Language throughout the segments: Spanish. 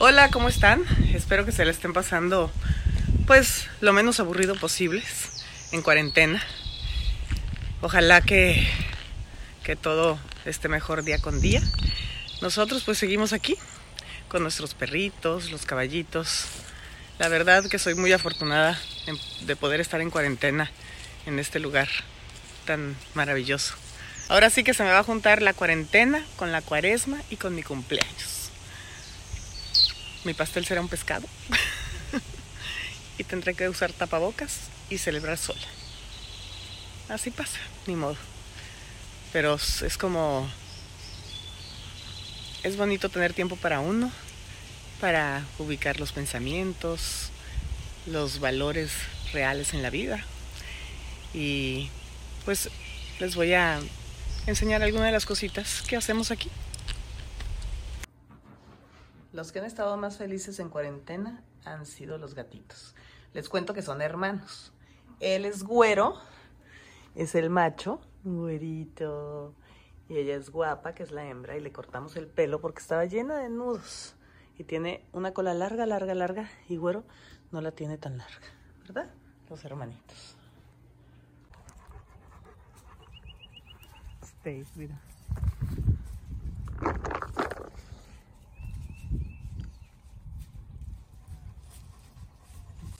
Hola, ¿cómo están? Espero que se la estén pasando pues lo menos aburrido posibles en cuarentena. Ojalá que, que todo esté mejor día con día. Nosotros pues seguimos aquí con nuestros perritos, los caballitos. La verdad que soy muy afortunada de poder estar en cuarentena en este lugar tan maravilloso. Ahora sí que se me va a juntar la cuarentena con la cuaresma y con mi cumpleaños. Mi pastel será un pescado y tendré que usar tapabocas y celebrar sola. Así pasa, ni modo. Pero es como... Es bonito tener tiempo para uno, para ubicar los pensamientos, los valores reales en la vida. Y pues les voy a enseñar algunas de las cositas que hacemos aquí. Los que han estado más felices en cuarentena han sido los gatitos. Les cuento que son hermanos. Él es güero, es el macho, güerito. Y ella es guapa, que es la hembra, y le cortamos el pelo porque estaba llena de nudos. Y tiene una cola larga, larga, larga, y güero no la tiene tan larga, ¿verdad? Los hermanitos. Stays, mira.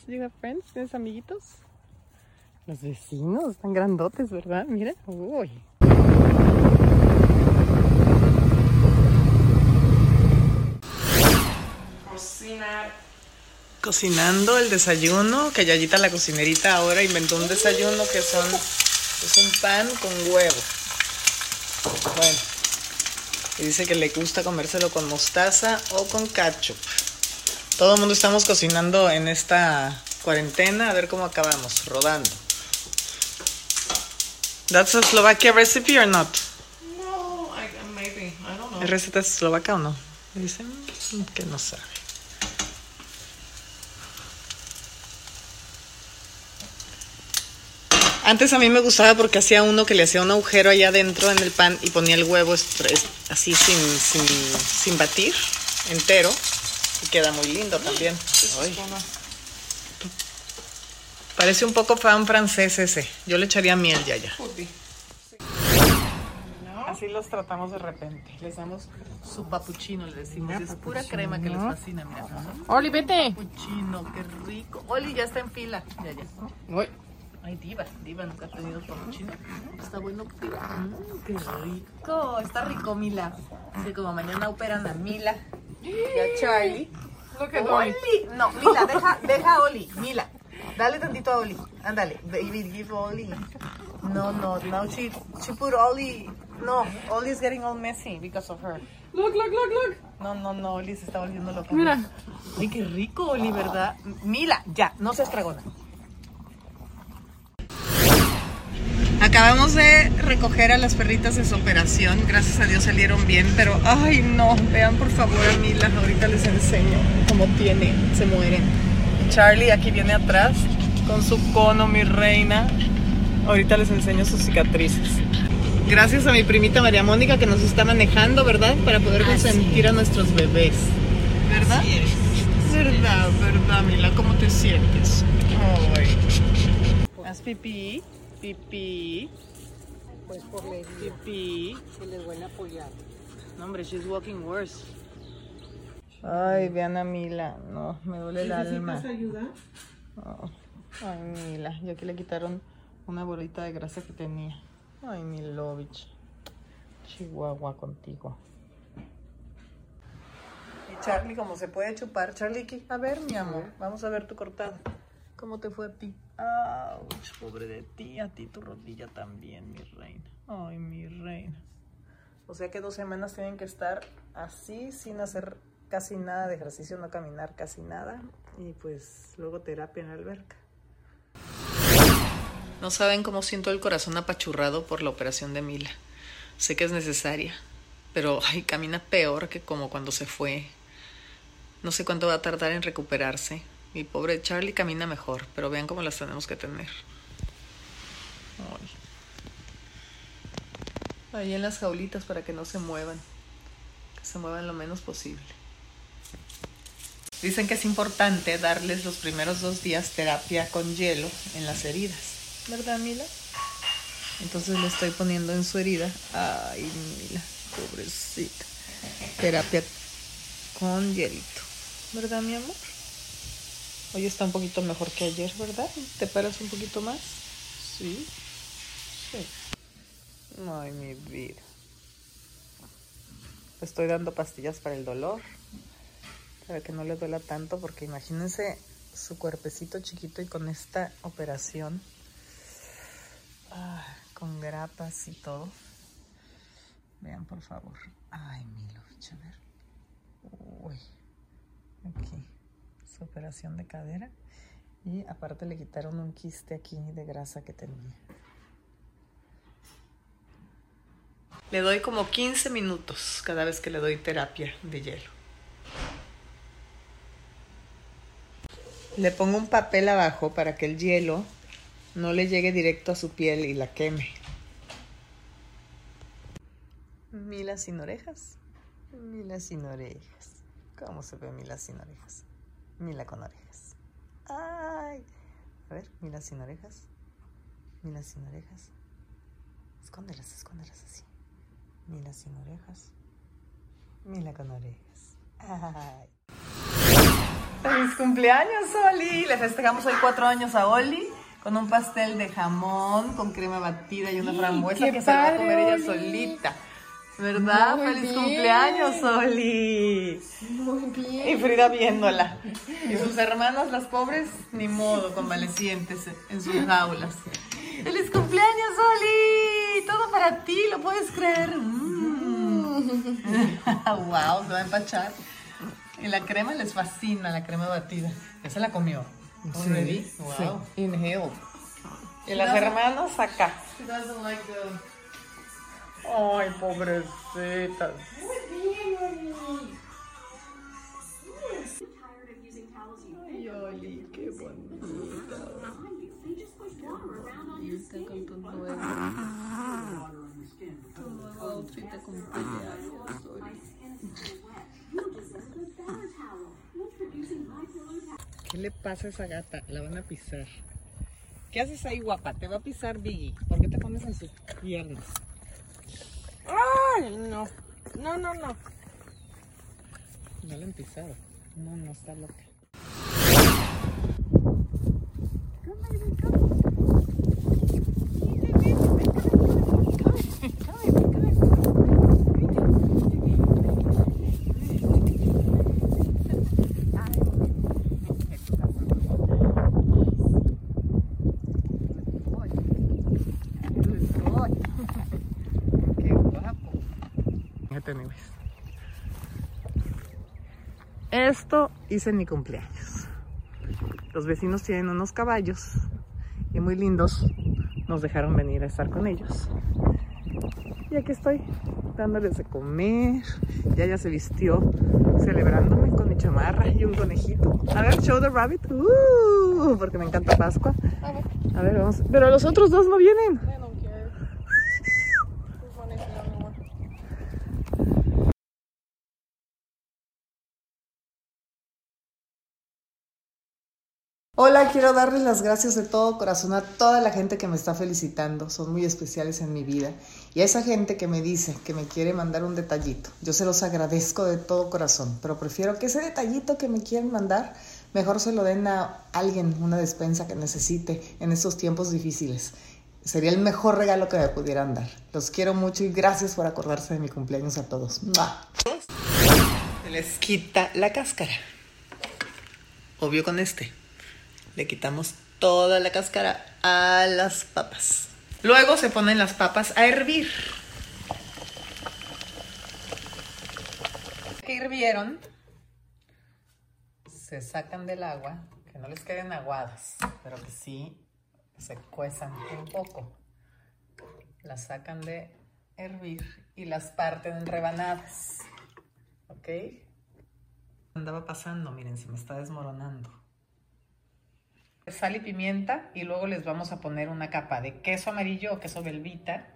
You friends? ¿Tienes amiguitos? Los vecinos están grandotes, ¿verdad? Mira. Uy. Cocinar. Cocinando el desayuno, que Yayita la cocinerita ahora inventó un desayuno que son es un pan con huevo. Bueno, y dice que le gusta comérselo con mostaza o con ketchup. Todo el mundo estamos cocinando en esta cuarentena, a ver cómo acabamos, rodando. That's a Slovakia recipe or not? No, I, maybe. I don't know. ¿Es receta eslovaca o no? Dicen que no sabe. Antes a mí me gustaba porque hacía uno que le hacía un agujero allá adentro en el pan y ponía el huevo así sin, sin, sin batir, entero. Queda muy lindo también. Ay. Parece un poco fan francés ese. Yo le echaría miel ya ya. Así los tratamos de repente. Les damos su papuchino, le decimos. es pura crema que les fascina, mira. Oli, vete. Papuchino, qué rico. Oli ya está en fila. Ya, ya. Uy. Ay, diva, diva nunca ha tenido papuchino. Está bueno, diva. Mm, qué rico. Está rico, Mila. Así como mañana operan a Mila y a Charlie. Look at Oli. No, Mila, deja, deja a Oli. Mila, dale tantito a Oli. Ándale, baby, give Oli. No, no, no, she, she put Oli. No, Oli is getting all messy because of her. Look, look, look, look. No, no, no, Oli se está volviendo loca. Mira. Ay, qué rico, Oli, ¿verdad? Mila, ya, no seas tragona. Acabamos de recoger a las perritas de su operación. Gracias a Dios salieron bien, pero ay no, vean por favor a Mila, ahorita les enseño cómo tiene, se mueren. Charlie aquí viene atrás con su cono, mi reina. Ahorita les enseño sus cicatrices. Gracias a mi primita María Mónica que nos está manejando, ¿verdad? Para poder consentir a nuestros bebés. ¿Verdad? Verdad, verdad, Mila, ¿cómo te sientes? Ay. Haz pipí, pipí, Pues por le pipí. que les van a apoyar. No, hombre, she's walking worse. Ay, vean a Mila. No, me duele el alma. ayuda? Oh, Ay, Mila. Y aquí le quitaron una bolita de grasa que tenía. Ay, Milovich. Chihuahua contigo. Y Charlie, como se puede chupar. Charlie, ¿qué? a ver, mi amor. Vamos a ver tu cortada. ¿Cómo te fue a ti? Ouch, pobre de ti. A ti tu rodilla también, mi reina. Ay, mi reina. O sea que dos semanas tienen que estar así, sin hacer casi nada de ejercicio, no caminar casi nada. Y pues luego terapia en la alberca. No saben cómo siento el corazón apachurrado por la operación de Mila. Sé que es necesaria, pero ay, camina peor que como cuando se fue. No sé cuánto va a tardar en recuperarse. Mi pobre Charlie camina mejor, pero vean cómo las tenemos que tener. Ay. Ahí en las jaulitas para que no se muevan. Que se muevan lo menos posible. Dicen que es importante darles los primeros dos días terapia con hielo en las heridas. ¿Verdad, Mila? Entonces le estoy poniendo en su herida. Ay, Mila, pobrecita. Terapia con hielito. ¿Verdad, mi amor? Hoy está un poquito mejor que ayer, ¿verdad? ¿Te paras un poquito más? Sí. Sí. Ay, mi vida. Estoy dando pastillas para el dolor. Para que no le duela tanto, porque imagínense su cuerpecito chiquito y con esta operación. Ah, con grapas y todo. Vean, por favor. Ay, Milo, a ver. Uy. Aquí. Operación de cadera. Y aparte le quitaron un quiste aquí de grasa que tenía. Le doy como 15 minutos cada vez que le doy terapia de hielo. Le pongo un papel abajo para que el hielo no le llegue directo a su piel y la queme. Mila sin orejas. Mila sin orejas. ¿Cómo se ve Mila sin orejas? Mila con orejas. ¡Ay! A ver, Mila sin orejas. Mila sin orejas. Escóndelas, escóndelas así. Mila sin orejas. Mila con orejas. ¡Ay! ¡Feliz cumpleaños, Oli! Le festejamos hoy cuatro años a Oli con un pastel de jamón con crema batida y una frambuesa qué que se va a comer ella Oli. solita. ¿Verdad? Muy ¡Feliz bien. cumpleaños, Oli! Muy bien. Y Frida viéndola. Y sus hermanas, las pobres, ni modo, convalecientes en sus jaulas. ¡Feliz cumpleaños, Oli! Todo para ti, ¿lo puedes creer? Mm. ¡Wow! Se va a empachar. Y la crema les fascina, la crema batida. Se la comió. Already? Wow. Inhale. Y las hermanas acá. Ay, pobrecitas. Ay, Oli, qué bonita. Está con tu nuevo. Tu nuevo outfit de cumpleaños. ¿Qué le pasa a esa gata? La van a pisar. ¿Qué haces ahí, guapa? Te va a pisar Biggie. ¿Por qué te pones en sus piernas? No. No, no, no. No la han pisado. No, no está loca. Esto hice en mi cumpleaños. Los vecinos tienen unos caballos y muy lindos. Nos dejaron venir a estar con ellos. Y aquí estoy dándoles de comer. Ya ya se vistió celebrándome con mi chamarra y un conejito. A ver, show the rabbit. Uh, porque me encanta Pascua. A ver. A ver, vamos. Pero los otros dos no vienen. I don't care. This one is the only one. Hola, quiero darles las gracias de todo corazón a toda la gente que me está felicitando. Son muy especiales en mi vida. Y a esa gente que me dice que me quiere mandar un detallito. Yo se los agradezco de todo corazón. Pero prefiero que ese detallito que me quieren mandar, mejor se lo den a alguien, una despensa que necesite en estos tiempos difíciles. Sería el mejor regalo que me pudieran dar. Los quiero mucho y gracias por acordarse de mi cumpleaños a todos. ¡Mua! Se les quita la cáscara. Obvio con este. Le quitamos toda la cáscara a las papas. Luego se ponen las papas a hervir. Que hirvieron, se sacan del agua, que no les queden aguadas, pero que sí se cuezan un poco. Las sacan de hervir y las parten en rebanadas. ¿Ok? Andaba pasando, miren, se me está desmoronando sal y pimienta y luego les vamos a poner una capa de queso amarillo o queso belvita,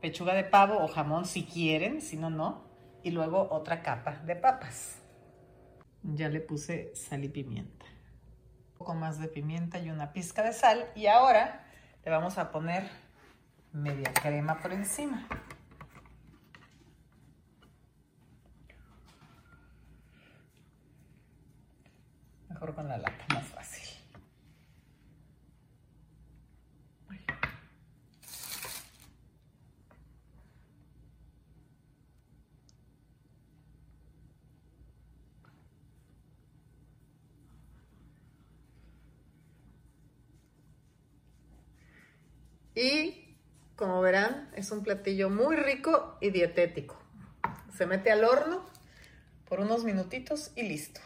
pechuga de pavo o jamón si quieren, si no, no, y luego otra capa de papas. Ya le puse sal y pimienta. Un poco más de pimienta y una pizca de sal. Y ahora le vamos a poner media crema por encima. Mejor con la lata, más fácil. Y como verán, es un platillo muy rico y dietético. Se mete al horno por unos minutitos y listo.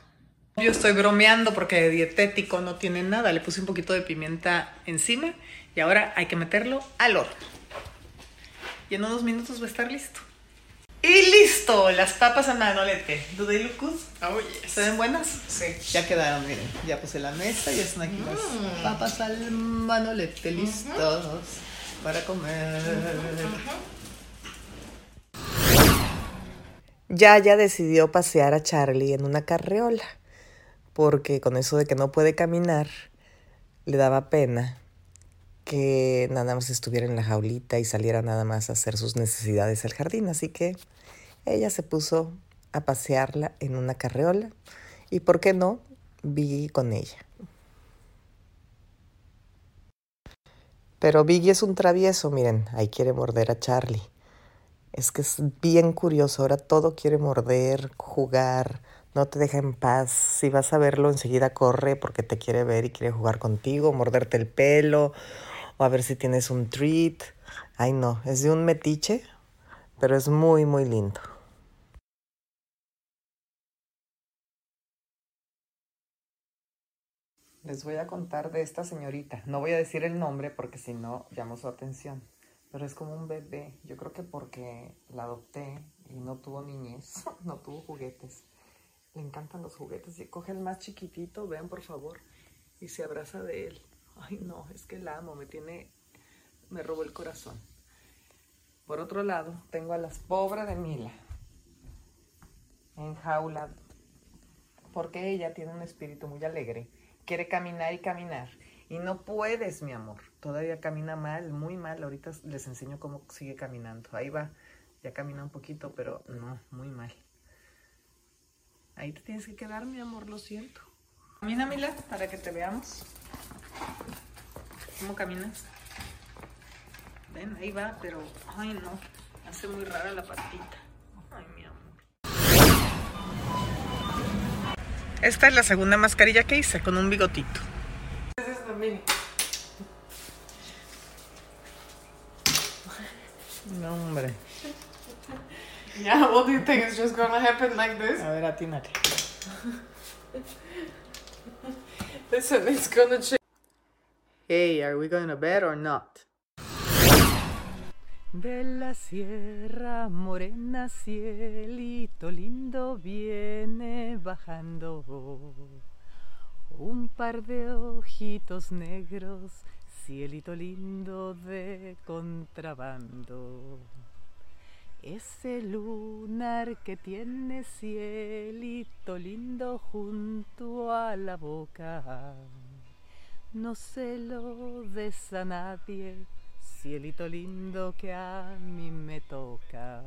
Yo estoy bromeando porque de dietético no tiene nada. Le puse un poquito de pimienta encima y ahora hay que meterlo al horno. Y en unos minutos va a estar listo. Listo, las papas al manolete. ¿Do they look good? Oh, yes. ¿Se ven buenas? Sí. Ya quedaron, miren. Ya puse la mesa y están aquí las papas al manolete listos para comer. Ya ya decidió pasear a Charlie en una carreola, porque con eso de que no puede caminar, le daba pena que nada más estuviera en la jaulita y saliera nada más a hacer sus necesidades al jardín, así que ella se puso a pasearla en una carreola y, ¿por qué no?, Biggie con ella. Pero Biggie es un travieso, miren, ahí quiere morder a Charlie. Es que es bien curioso, ahora todo quiere morder, jugar, no te deja en paz. Si vas a verlo, enseguida corre porque te quiere ver y quiere jugar contigo, morderte el pelo o a ver si tienes un treat. Ay, no, es de un metiche, pero es muy, muy lindo. Les voy a contar de esta señorita. No voy a decir el nombre porque si no llamo su atención. Pero es como un bebé. Yo creo que porque la adopté y no tuvo niñez, no tuvo juguetes. Le encantan los juguetes y coge el más chiquitito, vean por favor, y se abraza de él. Ay no, es que la amo, me tiene, me robó el corazón. Por otro lado, tengo a las pobres de Mila en jaula porque ella tiene un espíritu muy alegre quiere caminar y caminar. Y no puedes, mi amor. Todavía camina mal, muy mal. Ahorita les enseño cómo sigue caminando. Ahí va. Ya camina un poquito, pero no, muy mal. Ahí te tienes que quedar, mi amor, lo siento. Camina, Mila, para que te veamos. ¿Cómo caminas? Ven, ahí va, pero... Ay, no. Hace muy rara la patita. Esta es la segunda mascarilla que hice con un bigotito. This is the mini. No, hombre. Yeah, what do you think? It's just gonna happen like this? A ver, atínate. Listen, it's gonna change. Hey, are we going to bed or not? De la sierra morena, cielito lindo viene bajando. Un par de ojitos negros, cielito lindo de contrabando. Ese lunar que tiene cielito lindo junto a la boca. No se lo des a nadie, cielito lindo que a mí me toca.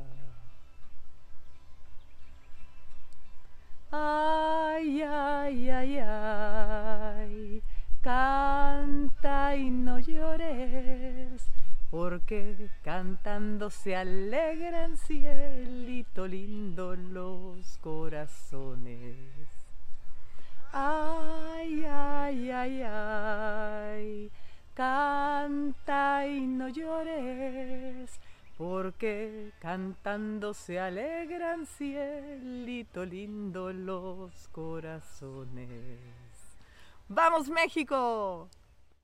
Ay, ay, ay, ay, canta y no llores, porque cantando se alegran cielito lindo los corazones. Ay, ay, ay, ay, canta y no llores, porque cantando se alegran cielito lindo los corazones. ¡Vamos México!